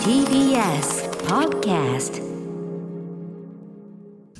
TBS Podcast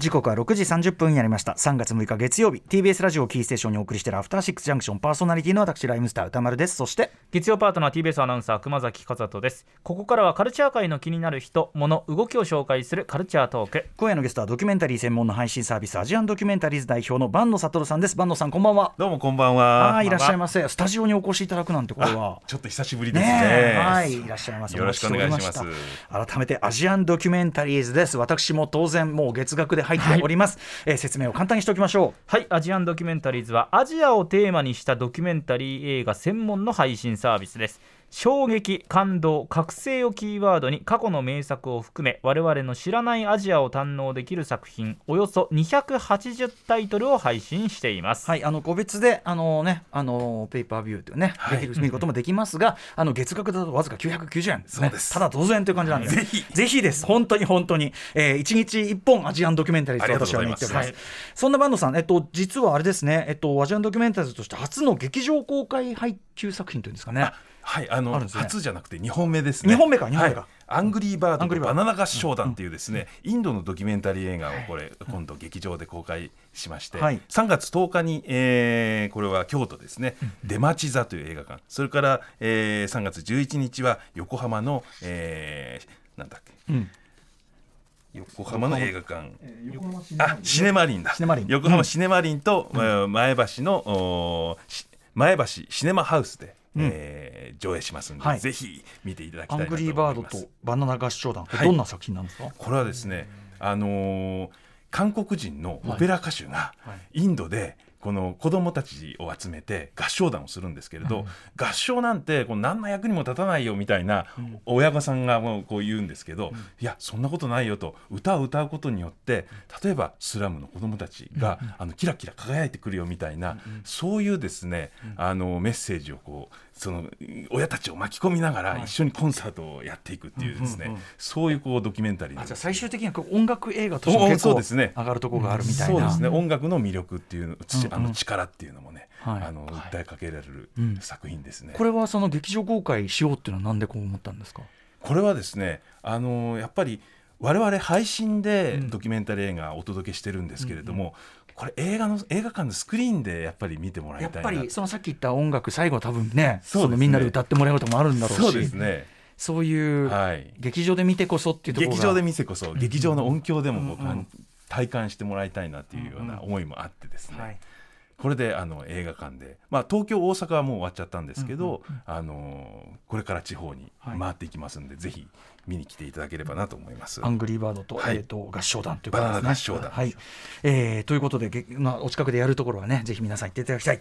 時刻は6時30分になりました。3月6日月曜日。TBS ラジオキーステーションにお送りしているアフターシックスジャンクション。パーソナリティの私ライムスター歌丸です。そして月曜パートナー TBS アナウンサー熊崎和人です。ここからはカルチャー界の気になる人物動きを紹介するカルチャートーク。今夜のゲストはドキュメンタリー専門の配信サービスアジアンドキュメンタリーズ代表の坂野悟さんです。坂野さんこんばんは。どうもこんばんは。ああいらっしゃいませ。スタジオにお越しいただくなんてこれはちょっと久しぶりですね。ねえはいいらっしゃいますよろしくお願いします。改めてアジアンドキュメンタリーズです。私も当然もう月額で入っております、えー説明を簡単にしておきましょはい。アジアンドキュメンタリーズはアジアをテーマにしたドキュメンタリー映画専門の配信サービスです衝撃感動覚醒をキーワードに過去の名作を含め我々の知らないアジアを堪能できる作品およそ280タイトルを配信しています、うはいあの個別であのねあのペーパービューというね、はい。見ることもできますがあの月額だとわずか990円ですね。そうです。ただ当然という感じなんでぜひぜひです。本当に本当に、えー、1日1本アジアンドキュメンタリーズと私はております、はい。そんなバンドさん、えっと、実はあれですね、えっと、アジアンドキュメンタリーズとして初の劇場公開配給作品というんですかねはい、あのあね。初じゃなくて2本目ですね。二本目か二本目か。はい。アングリーバードとバナナ合唱団っていうですね、インドのドキュメンタリー映画をこれ今度劇場で公開しまして、はい。3月10日に、えーこれは京都ですね、出町座という映画館、それから、えー3月11日は横浜の、えーなんだっけ、うん。横浜の映画館。あシネマリンだ。シネマリン。横浜シネマリンと、えー前橋の前橋シネマハウスで、えー上映しますんで、はい。ぜひ見ていただきアンたいなと思いグリーバードますとバナナ合唱団、どんな作品なんですか、これはですね、あのー韓国人のオペラ歌手がはい。インドでこの子供たちを集めて合唱団をするんですけれど、合唱なんてこう何の役にも立たないよみたいな親御さんがもうこう言うんですけど、いやそんなことないよと歌を歌うことによって例えばスラムの子供たちが、あのキラキラ輝いてくるよみたいな、そういうですね、あのメッセージをこうその親たちを巻き込みながら一緒にコンサートをやっていくっていうですね、そういうこうドキュメンタリーじゃあ最終的にはこう音楽映画としてもお結構そうですね。上がるところがあるみたいな、そうですね。音楽の魅力っていうつあうんうん。の力っていうのもね、はい。あの訴えかけられるうん。作品ですね、これはその劇場公開しようっていうのはなんでこう思ったんですか？これはですねあのやっぱり我々配信でうん。ドキュメンタリー映画をお届けしてるんですけれども、これ映画の映画館のスクリーンでやっぱり見てもらいやったいな。ぱりそのさっき言った音楽最後は多分ねそね。のみんなで歌ってもらうこともあるんだろうしそうですね。そういうはい。劇場で見てこそっていうところが。劇場で見せこそ劇場の音響でもこううんうん。体感してもらいたいなっていうような思いもあってですね、はいこれであの映画館で、まあ、東京大阪はもう終わっちゃったんですけど、あのこれから地方にはい。回っていきますんで、ぜひ見に来ていただければなと思います。アングリーバードと,、はい。えー、と合唱団ということですね。バナナ合唱団。はい。えーということで、げまあ、お近くでやるところはね、ぜひ皆さん行っていただきたい。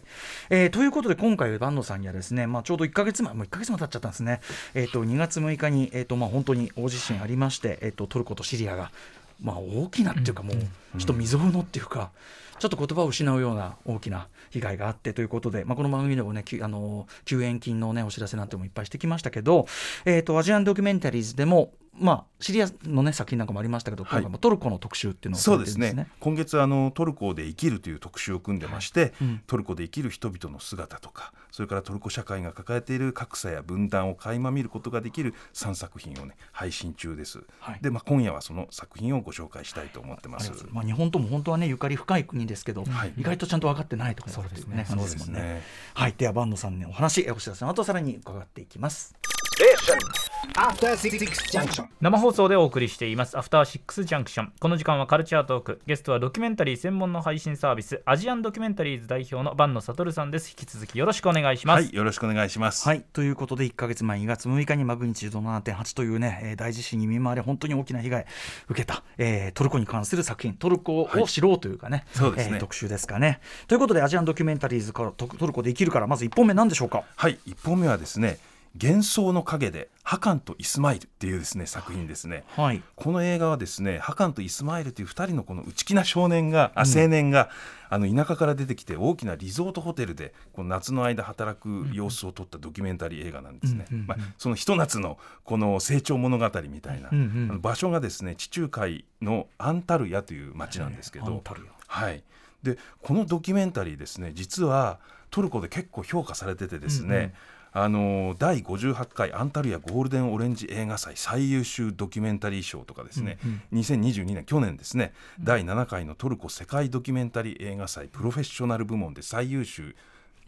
えーということで、今回、坂野さんにはですね、まあ、ちょうど1か月前、もう1か月も経っちゃったんですね、えー、と2月6日に、えーとまあ、本当に大地震ありまして、えー、とトルコとシリアが、まあ、大きなっていうか、もう、ちょっと未曾有のっていうか、ちょっと言葉を失うような大きな被害があってということで、まあ、この番組でもね、あの救援金の、ね、お知らせなんてもいっぱいしてきましたけど、えー、とアジアンドキュメンタリーズでも、まあ、シリアの、ね、作品なんかもありましたけど、はい。今回もトルコの特集っていうのをそうですね。今月あのトルコで生きるという特集を組んでまして、うんトルコで生きる人々の姿とかそれからトルコ社会が抱えている格差や分断を垣間見ることができる3作品をね配信中です、はい。で、まあ、今夜はその作品をご紹介したいと思ってます。まあ、日本とも本当はねゆかり深い国ですけど、はい。意外とちゃんと分かってないとかそうですね。そうですね。はい。では坂野さんにお話えお知らせの後さらに伺っていきます生放送でお送りしています。アフターシックスジャンクションこの時間はカルチャートーク。ゲストはドキュメンタリー専門の配信サービスアジアンドキュメンタリーズ代表の坂野悟さんです。引き続きよろしくお願いします、はいよろしくお願いします、はい。ということで1か月前2月6日にマグニチュード7.8というね、えー大地震に見舞われ本当に大きな被害を受けた、えートルコに関する作品トルコを知ろうというかね,、そうですね。えー特集ですかね。ということでアジアンドキュメンタリーズからトトルコで生きるからまず1本目何でしょうか？はい、一本目はですね幻想の影でハカンとイスマイルっていうですね作品ですね。はい。この映画はですねハカンとイスマイルという2人のこの内気な少年が、あ青年があの田舎から出てきて大きなリゾートホテルでこの夏の間働く様子を撮ったドキュメンタリー映画なんですね。うんうんうんまあ、そのひと夏のこの成長物語みたいな、うんうんあの場所がですね地中海のアンタルヤという町なんですけど、アンタルヤ。はい、でこのドキュメンタリーですね実はトルコで結構評価されててですね、あの第58回アンタルヤゴールデンオレンジ映画祭最優秀ドキュメンタリー賞とかですね、2022年去年ですね、第7回のトルコ世界ドキュメンタリー映画祭プロフェッショナル部門で最優秀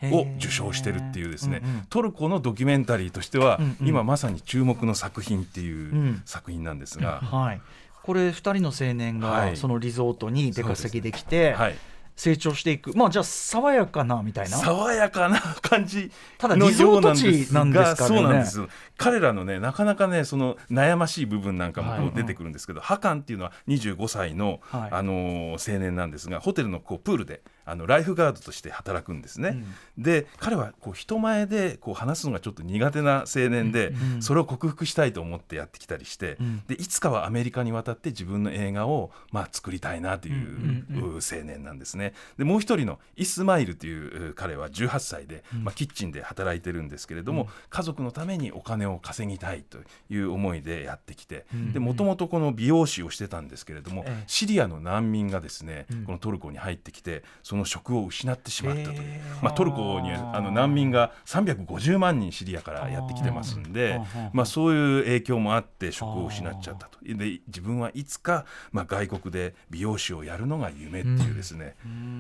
を受賞してるっていうですね、うんうん。トルコのドキュメンタリーとしては、うんうん。今まさに注目の作品っていううん。作品なんですが、はい、これ2人の青年はい。がそのリゾートに出稼ぎできてはい、成長していく、まあじゃあ爽やかなみたいな？爽やかな感じただのリゾートようなんです地なんですがからね。そうなんです。彼らのねなかなかねその悩ましい部分なんかも出てくるんですけど、ハカンっていうのは25歳の、はい。あのー青年なんですがホテルのこうプールであのライフガードとして働くんですね、で彼はこう人前でこう話すのがちょっと苦手な青年で、うんそれを克服したいと思ってやってきたりして、うん。でいつかはアメリカに渡って自分の映画を、まあ、作りたいなという、うんうん青年なんですね。でもう一人のイスマイルというう彼は18歳で、まあ、キッチンで働いてるんですけれども、家族のためにお金を稼ぎたいという思いでやってきてでもともとこの美容師をしてたんですけれども、ええ。シリアの難民がですね、うん。このトルコに入ってきてその職を失ってしまったという、まあ、トルコにあの難民が350万人シリアからやってきてますんでまあ、そういう影響もあって職を失っちゃったと。で自分はいつか、まあ、外国で美容師をやるのが夢っていうですね、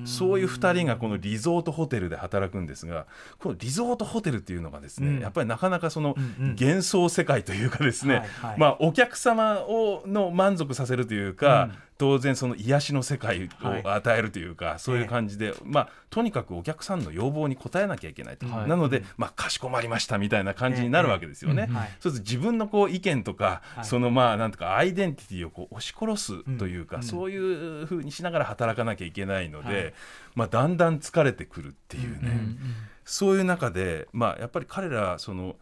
そういう2人がこのリゾートホテルで働くんですがこのリゾートホテルっていうのがですね、うん。やっぱりなかなかそのうんうん。幻想世界というかですね、まあ、お客様をの満足させるというか、うん当然その癒しの世界はい。を与えるというか、そういう感じで、まあ、とにかくお客さんの要望に応えなきゃいけないと、はい。なので、まあ、かしこまりましたみたいな感じになるわけですよね。ええ。はい。そうすると自分のこう意見とか、はい。そのまあなんとかアイデンティティをこう押し殺すというか、うん。そういうふうにしながら働かなきゃいけないので、はい。まあ、だんだん疲れてくるっていうね、うんうん。そういう中で、まあ、やっぱり彼らその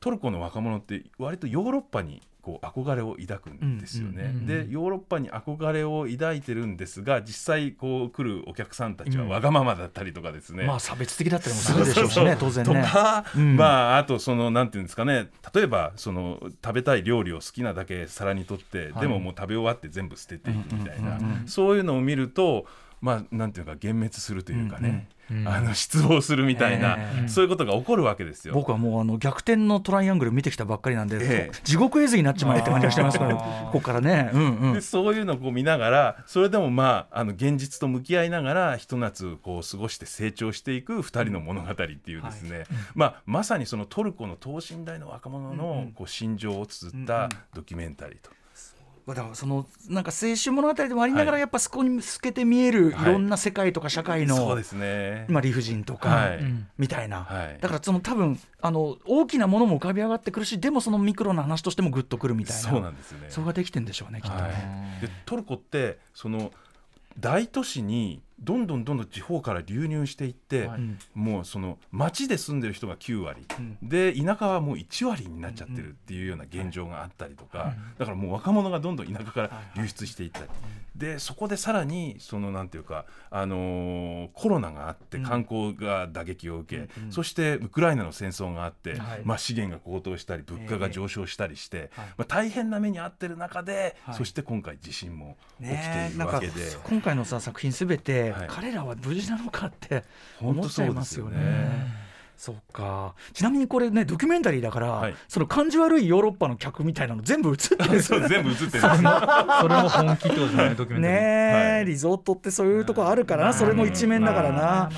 トルコの若者って割とヨーロッパにこう憧れを抱くんですよね。でヨーロッパに憧れを抱いてるんですが実際こう来るお客さんたちはわがままだったりとかですね。まあ差別的だったりもするでしょうしね当然ね。とか、うん。まああとそのなんていうんですかね。例えばその食べたい料理を好きなだけ皿にとって、はい。でももう食べ終わって全部捨てていくみたいな、そういうのを見るとまあなんていうか幻滅するというかね、うんうんあの失望するみたいな、ええ。そういうことが起こるわけですよ。僕はもうあの逆転のトライアングル見てきたばっかりなんで、ええ。地獄絵図になっちまえって感じがしてますからここからね、うんうん。でそういうのをこう見ながらそれでもまああの現実と向き合いながらひと夏こう過ごして成長していく2人の物語っていうですね、まあ、まさにそのトルコの等身大の若者のこう心情を綴ったドキュメンタリーと。だからそのなんか青春物語でもありながらはい。やっぱそこに透けて見えるいはいろんな世界とか社会の、そうですね、まあ、理不尽とか、みたいな、はい。だからその多分あの大きなものも浮かび上がってくるしでもそのミクロな話としてもグッとくるみたいな。そうなんですよね。それができてんでしょうねきっとね。はい、でトルコってその大都市にどんどんどんどん地方から流入していって、はい。うん。もうその町で住んでる人が9割、うん。で田舎はもう1割になっちゃってるっていうような現状があったりとか、だからもう若者がどんどん田舎から流出していったり、でそこでさらにそのなんていうか、あのーコロナがあって観光が打撃を受け、うん。うん。そしてウクライナの戦争があって、はい。まあ、資源が高騰したり物価が上昇したりして、はい。まあ、大変な目に遭ってる中で、はい。そして今回地震も起きているわけで。今回のさ作品すべて、はい彼らは無事なのかって本当思っちゃいそうですすよね。ね。そうか。ちなみにこれねドキュメンタリーだから、はい。その感じ悪いヨーロッパの客みたいなの全部映ってる。んですよそう全部映ってる。それも本気ってことですねドキュメンタリー。ねえ、はい。リゾートってそういうとこあるからな、それの一面だからな、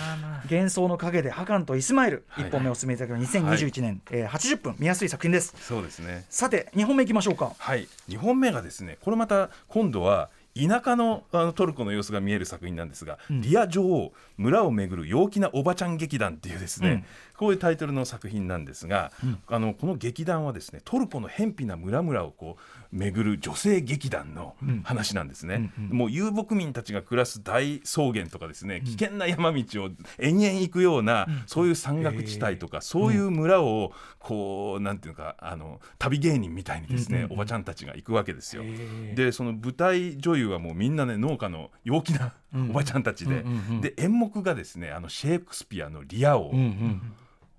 幻想の陰でハカンとイスマイル、はい。一本目おすすめいただくの2021年、えー80分見やすい作品です。そうですね。さて2本目いきましょうか。はい、2本目がですねこれまた今度は田舎のあのトルコの様子が見える作品なんですが「ん。リア女王村をめぐる陽気なおばちゃん劇団」っていうですね、うん。こういうタイトルの作品なんですが、うん。あのこの劇団はですねトルコの偏僻な村々をこう巡る女性劇団のうん。話なんですね、もう遊牧民たちが暮らす大草原とかですね危険な山道を延々行くような、そういう山岳地帯とか、そういう村をこうなんていうかあの旅芸人みたいにですね、おばちゃんたちが行くわけですよ。でその舞台女優はもうみんなね農家の陽気なうん。おばちゃんたちで、で演目がですねあのシェイクスピアの「リア王」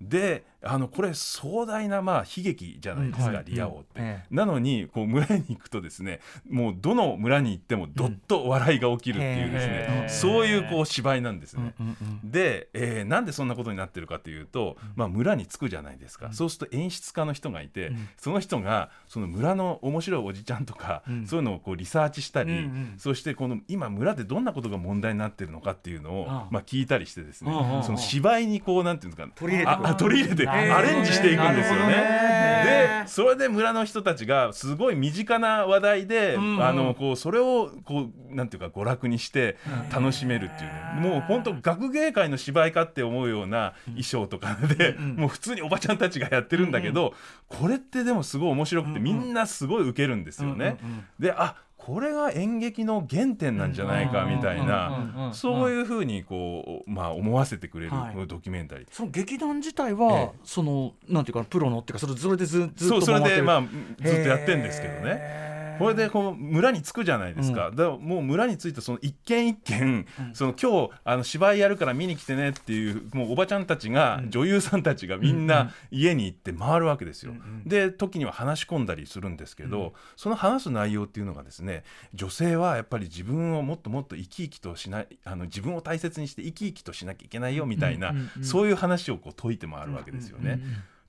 であのこれ壮大なまあ悲劇じゃないですか、うんはい。リア王って。ええ。なのにこう村に行くとですねもうどの村に行ってもどっと笑いが起きるっていうですね、へえそういうこう芝居なんですね。うんうんで、えーなんでそんなことになってるかというと、まあ、村に着くじゃないですか、そうすると演出家の人がいて、ん。その人がその村の面白いおじちゃんとか、うん。そういうのをこうリサーチしたり、うんうん。そしてこの今村でどんなことが問題になってるのかっていうのをまあ、聞いたりしてですね、うんうん。うんその芝居にこうなんていうんですか取り入れてアレンジしていくんですよね。でそれで村の人たちがすごい身近な話題で、うんうん。あのこうそれをこうなんていうか娯楽にして楽しめるっていうね。もう本当学芸会の芝居かって思うような衣装とかで、もう普通におばちゃんたちがやってるんだけど、これってでもすごい面白くて、みんなすごいウケるんですよね。うんうんうん。であこれが演劇の原点なんじゃないかみたいなそういうふうにこう、まあ、思わせてくれるドキュメンタリー。その劇団自体は、ええそのなんていうかプロのっていうかそれそれでずずっそうそれと回ってるでまあずっとやってんですけどね。これでこの村に着くじゃないですか、だからもう村に着いてその一軒一軒、その今日あの芝居やるから見に来てねっていうもうおばちゃんたちが、女優さんたちがみんな家に行って回るわけですよ。で時には話し込んだりするんですけど、その話す内容っていうのがですね女性はやっぱり自分をもっともっと生き生きとしないあの自分を大切にして生き生きとしなきゃいけないよみたいな、そういう話をこう解いて回るわけですよね。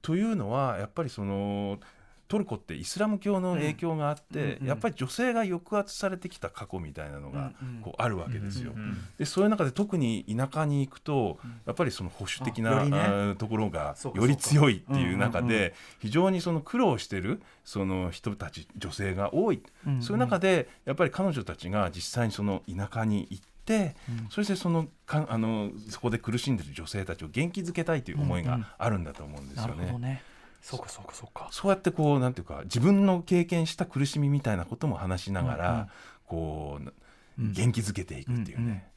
というのはやっぱりそのトルコってイスラム教の影響があって、やっぱり女性が抑圧されてきた過去みたいなのがこうあるわけですよ。でそういう中で特に田舎に行くと、やっぱりその保守的なところがより強いっていう中うんうんうで非常にその苦労してるその人たち女性が多い、うんそういう中でやっぱり彼女たちが実際にその田舎に行って、そしてそのかあのそこで苦しんでる女性たちを元気づけたいという思いうんうんがあるんだと思うんですなよね。るほどねそうかそうかそうか。そうやってこうなんていうか自分の経験した苦しみみたいなことも話しながら、うんうん。こううん。元気づけていくっていうね。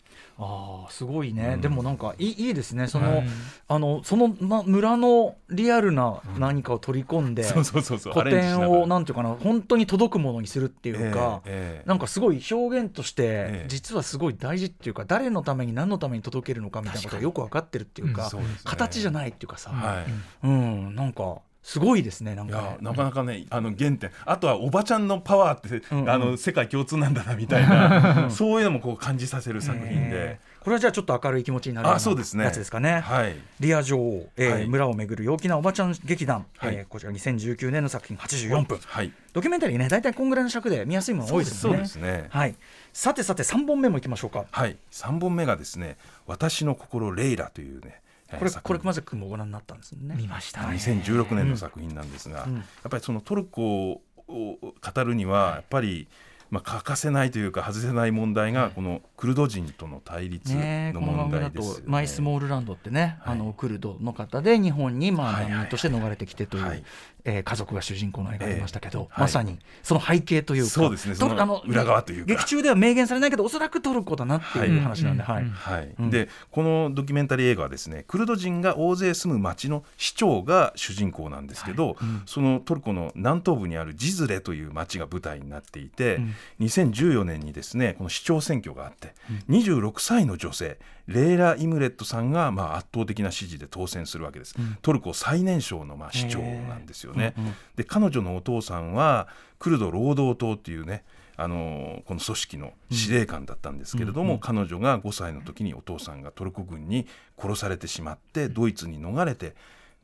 ああすごいね、うん。でもなんかいいいいですね。その、はい。あのその、ま、村のリアルな何かを取り込んで、そうそうそうそう。古典をなんていうかな本当に届くものにするっていうか、ええええ。なんかすごい表現として、ええ。実はすごい大事っていうか誰のために何のために届けるのかみたいなことがよく分かってるっていうか、そうですね。形じゃないっていうかさ、はい。うん、なんかすごいですねなんいかね。やなかなかねあの原点。あとはおばちゃんのパワーって、うんうん。あの世界共通なんだなみたいな そういうのもこう感じさせる作品えで、ーこれはじゃあちょっと明るい気持ちになるようあそうですね。なやつですかね。はい。リア女王、えーはい。村をめぐる陽気なおばちゃん劇団、はい。えーこちら2019年の作品84分、はい。ドキュメンタリーね大体こんぐらいの尺で見やすいもの多いですそうよねですね。はい、さてさて3本目もいきましょうか。はい。三本目がですね私の心レイラというねこれこれ熊崎君もご覧になったんですね。見ました2016年の作品なんですが、うん。やっぱりそのトルコを語るにはやっぱり、まあ、欠かせないというか外せない問題がこのクルド人との対立ねの問題ですよね。とマイスモールランドってね、はい。あのクルドの方で日本にまあはいはい難民として逃れてきてという、はいえー家族が主人公の映画ありましたけど、ええまさにその背景というかそうですね。その裏側というか。劇中では明言されないけどおそらくトルコだなっていう話なんで、はいうんはい。うん。でこのドキュメンタリー映画はですねクルド人が大勢住む町の市長が主人公なんですけど、そのトルコの南東部にあるジズレという町が舞台になっていて、うん2014年にですねこの市長選挙があって、26歳の女性レイラ・イムレットさんがまあ圧倒的な支持で当選するわけです、トルコ最年少のまあ市長なんですよね。うんうんで彼女のお父さんはクルド労働党っていうねあのこの組織の司令官だったんですけれども、彼女が5歳の時にお父さんがトルコ軍に殺されてしまってドイツに逃れて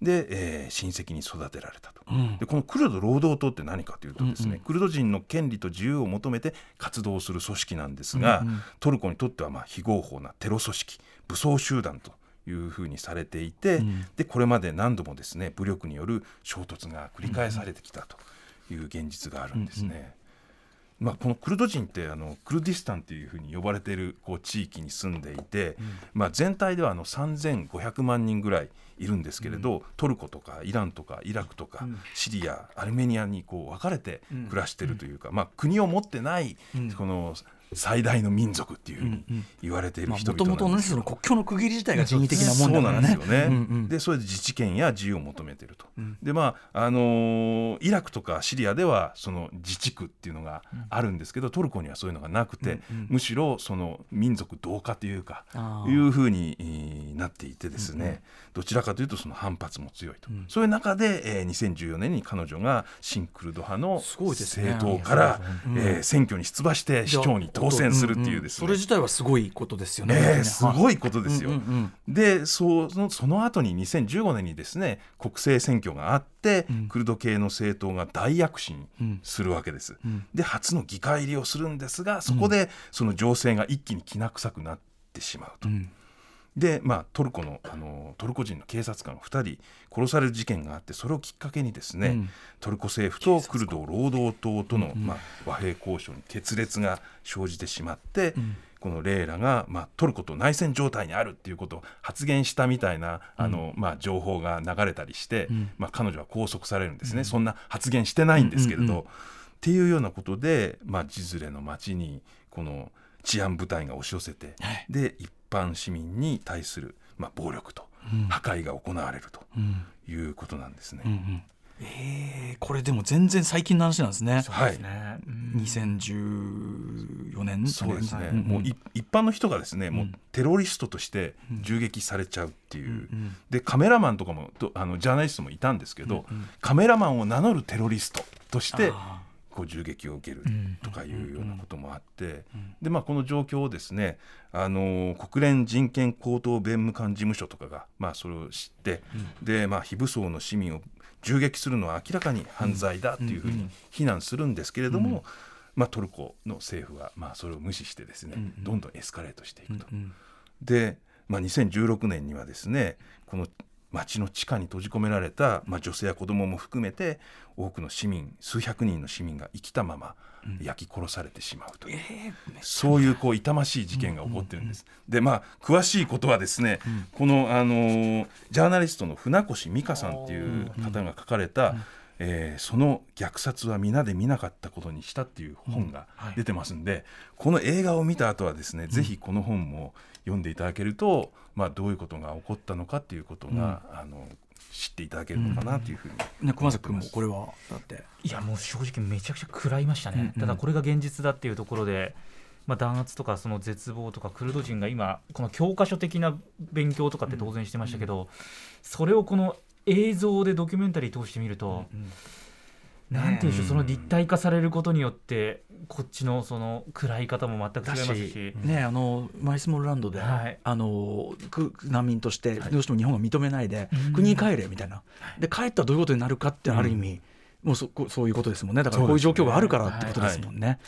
で、えー親戚に育てられたと。うん。でこのクルド労働党って何かというとですね、うんうん。クルド人の権利と自由を求めて活動する組織なんですが、うんうん。トルコにとってはまあ非合法なテロ組織武装集団というふうにされていて、うん。でこれまで何度もですね武力による衝突が繰り返されてきたという現実があるんですね。まあ、このクルド人ってあのクルディスタンっていうふうに呼ばれているこう地域に住んでいて、まあ、全体ではあの3500万人ぐらいいるんですけれど、トルコとかイランとかイラクとか、シリアアルメニアにこう分かれて暮らしているというか、まあ、国を持ってないうん。この最大の民族っていうふうに言われているも人ともとね々なんですよ。その国境の区切り自体が人為的なもんだからね。そうなんですよね、うんうんでそれで自治権や自由を求めてると、でまああのーイラクとかシリアではその自治区っていうのがあるんですけど、トルコにはそういうのがなくて、むしろその民族同化というかいうふうにえーなっていてですね、どちらかというとその反発も強いと、そういう中で、えー2014年に彼女が新クルド派の政党から、うん。えー選挙に出馬して市長に当選するっていうですね、それ自体はすごいことですよね。えーすごいことですよ。うんうんでそのその後に2015年にですね国政選挙があって、クルド系の政党が大躍進するわけです。で初の議会入りをするんですがそこでその情勢が一気にきな臭くなってしまうと。んでまあ、トルコのあのトルコ人の警察官2人殺される事件があってそれをきっかけにですね、うん。トルコ政府とクルド労働党との、まあ、和平交渉に決裂が生じてしまって、このレイラが、まあ、トルコと内戦状態にあるっていうことを発言したみたいなあの、まあ、情報が流れたりして、まあ、彼女は拘束されるんですね、そんな発言してないんですけれど、うんうんうん。っていうようなことで、まあ、ジズレの町にこの治安部隊が押し寄せて、はい。で一般市民に対する、まあ、暴力と破壊が行われるとうん。いうことなんですね。うんうん。えーこれでも全然最近の話なんですね。はい。ね。2014年そうですね、んんもうい一般の人がですね、もうテロリストとして銃撃されちゃうっていう、んでカメラマンとかもとあのジャーナリストもいたんですけど、カメラマンを名乗るテロリストとしてあこう銃撃を受けるとかいうようなこともあって、でまあ、この状況をですねあの国連人権高等弁務官事務所とかが、まあ、それを知って、でまあ、非武装の市民を銃撃するのは明らかに犯罪だというふうに非難するんですけれども、まあ、トルコの政府は、まあ、それを無視してですね、どんどんエスカレートしていくと。んで、まあ、2016年にはですねこの町の地下に閉じ込められた、まあ、女性や子供も含めて多くの市民数百人の市民が生きたまま焼き殺されてしまうという、そういうこう痛ましい事件が起こってるんです。でまあ詳しいことはですね、この、あのージャーナリストの船越美香さんっていう方が書かれた、えーその虐殺は皆で見なかったことにしたっていう本が出てますんで、この映画を見た後はですね、ぜひこの本も読んでいただけると、まあ、どういうことが起こったのかっていうことが、あの知っていただけるのかなというふうに、ね熊崎君もこれはだって。いやもう正直めちゃくちゃ食らいましたね、ただこれが現実だっていうところで、まあ、弾圧とかその絶望とかクルド人が今この教科書的な勉強とかって当然してましたけど、それをこの映像でドキュメンタリー通してみると、なんていうんでしょうその立体化されることによってこっちのその暗い方も全く違いますし。ねあのマイスモールランドで、はい。あのく難民としてどうしても日本が認めないで、国に帰れみたいな。で帰ったらどういうことになるかってある意味、もうそこそういうことですもんね。だからこういう状況があるからってことですもんね。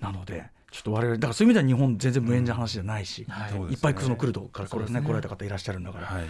なのでちょっと我々だからそういう意味では日本全然無縁な話じゃないし、い。っぱいそのクルドからこれ、ね来られた方いらっしゃるんだから。はい。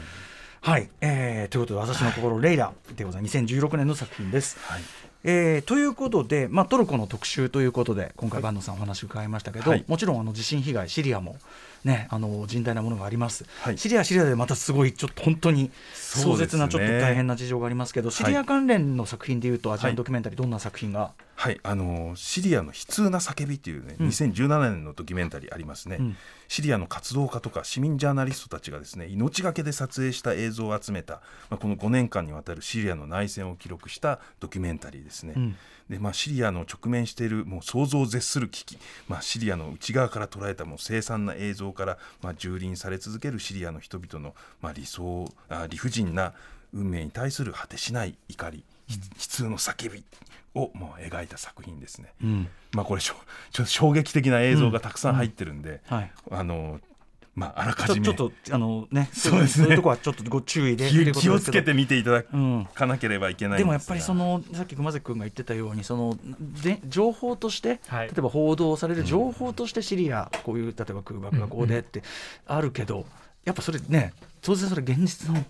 はい、えーということで私の心、レイラでございます。2016年の作品です。はいえーということで、まあ、トルコの特集ということで今回坂野さんお話伺いましたけど、はい。もちろんあの地震被害シリアも、ね、あの甚大なものがあります、はい。シリアはシリアでまたすごいちょっと本当に壮絶なちょっと大変な事情がありますけど、シリア関連の作品でいうとアジアンドキュメンタリーどんな作品が、はい、あのシリアの悲痛な叫びというね、2017年のドキュメンタリーありますね、ん。シリアの活動家とか市民ジャーナリストたちがですね命がけで撮影した映像を集めた、まあ、この5年間にわたるシリアの内戦を記録したドキュメンタリーですね。んでまあ、シリアの直面しているもう想像を絶する危機、まあ、シリアの内側から捉えたもう凄惨な映像から、まあ、蹂躙され続けるシリアの人々の、まあ、理想あ理不尽な運命に対する果てしない怒り、ひ悲痛の叫びをもう描いた作品ですね。うん。まあこれちょっと衝撃的な映像がたくさん。入ってるんで、はい、あのまああらかじめ。ちょちょっとあのねそうですね。そういうとこはちょっとご注意で気をつけて見ていただうんかなければいけないん。でもやっぱりそのさっき熊崎君が言ってたようにそので情報として、はい。例えば報道される情報としてシリア、こういう例えば空爆がこうでってあるけど、やっぱそれね当然それ現実の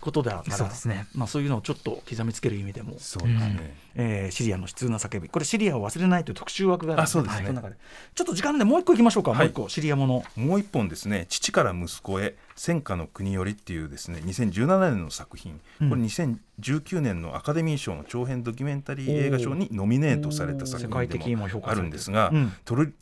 ことだから。そうですね。まあ、そういうのをちょっと刻みつける意味でも。そうですね、えーシリアの悲痛な叫び。これシリアを忘れないという特集枠があるうですね。の中でちょっと時間でもう一個いきましょうか、はい。もう一個シリアもの。もう一本ですね「父から息子へ戦火の国より」っていうですね2017年の作品、これ2019年のアカデミー賞の長編ドキュメンタリー映画賞にノミネートされた作品でもある。るんですが、うん。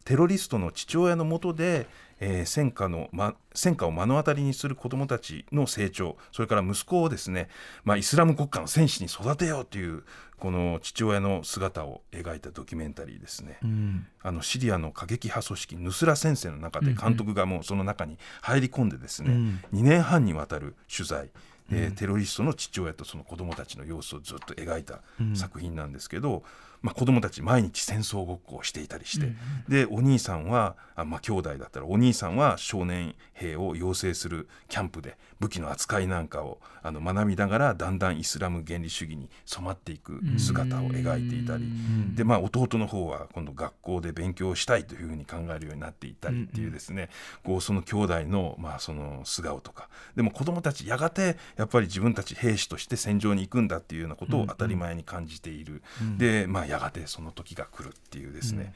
テロリストの父親のもとで、えー戦火の、ま、戦火を目の当たりにする子どもたちの成長それから息子をですね、まあ、イスラム国家の戦士に育てようというこの父親の姿を描いたドキュメンタリーですね。うん。あのシリアの過激派組織ヌスラ戦線の中で監督がもうその中に入り込んでですね、うん。2年半にわたる取材、でテロリストの父親とその子供たちの様子をずっと描いた作品なんですけど、まあ、子供たち毎日戦争ごっこをしていたりして、でお兄さんはあ、まあ、兄弟だったらお兄さんは少年兵を養成するキャンプで武器の扱いなんかをあの学びながらだんだんイスラム原理主義に染まっていく姿を描いていたり、でまあ、弟の方は今度学校で勉強したいというふうに考えるようになっていったりっていうですね、こうその兄弟の,、まあその素顔とか。でも子供たちやがてやっぱり自分たち兵士として戦場に行くんだっていうようなことを当たり前に感じている、で、まあ、やがてその時が来るっていうですね、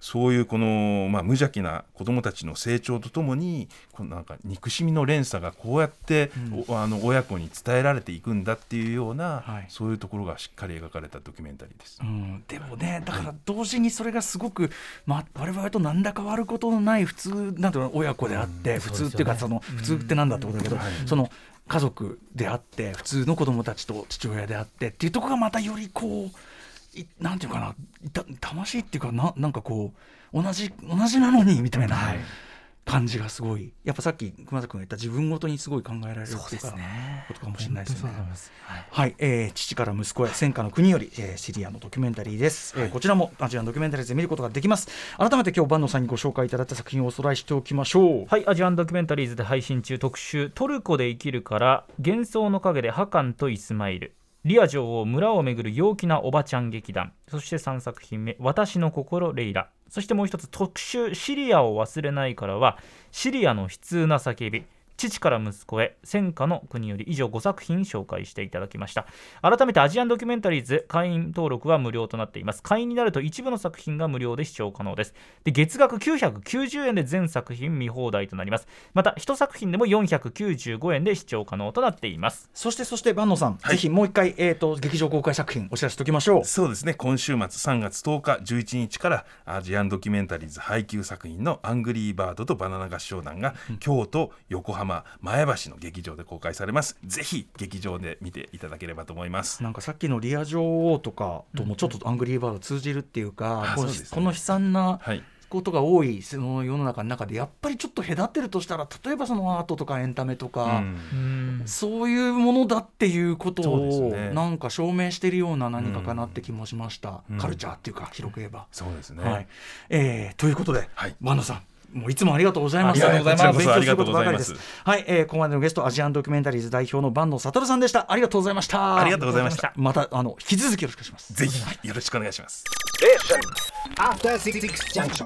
そういうこの、まあ、無邪気な子どもたちの成長とともにこのなんか憎しみの連鎖がこうやって、おあの親子に伝えられていくんだっていうような、はい。そういうところがしっかり描かれたドキュメンタリーです。うん、でもねだから同時にそれがすごく、ま、我々と何ら変わることのない普通なんていうの親子であって、普通っていうかその普通ってなんだってことだけど、その家族であって普通の子供たちと父親であってっていうとこがまたよりこういなんていうかな魂っていうかななんかこう同じ同じなのにみたいな。感じがすごい。やっぱさっき熊崎君が言った自分ごとにすごい考えられるっていうかことかもしれないですね。はい、えー父から息子へ戦火の国より、えーシリアのドキュメンタリーです、えーこちらもアジアンドキュメンタリーズで見ることができます。改めて今日坂野さんにご紹介いただいた作品をおさらいしておきましょう。はい、アジアンドキュメンタリーズで配信中特集トルコで生きるから幻想の陰でハカンとイスマイルリア女王村をめぐる陽気なおばちゃん劇団。そして3作品目私の心レイラ。そしてもう一つ特集シリアを忘れないからはシリアの悲痛な叫び。父から息子へ戦火の国より以上5作品紹介していただきました。改めてアジアンドキュメンタリーズ会員登録は無料となっています。会員になると一部の作品が無料で視聴可能です。で月額990円で全作品見放題となります。また1作品でも495円で視聴可能となっています。そしてそして坂野さん、ぜひもう一回、えー、と劇場公開作品お知らせしておきましょう。そうですね。今週末3月10日11日からアジアンドキュメンタリーズ配給作品の「アングリーバードとバナナ合唱団」が京都横浜前橋の劇場で公開されます。ぜひ劇場で見ていただければと思います。なんかさっきのリア女王とかともちょっとアングリーバード通じるっていうか、うですね。この悲惨なはい。ことが多いその世の中の中でやっぱりちょっと隔ってるとしたら例えばそのアートとかエンタメとか、うん。そういうものだっていうことをね。なんか証明してるような何かかなって気もしました、うん。カルチャーっていうか広く言えば。そうですね、はい。えーということで、はい。バンドさんもういつもありがとうございます。ありがとうございます勉強することばかりですこちらこそありがとうございますはい、えーここまでのゲストアジアンドキュメンタリーズ代表の坂野悟さんでした。ありがとうございました。ありがとうございましたまたあの引き続きよろしくお願いします。ぜひよろしくお願いします After Six Junction.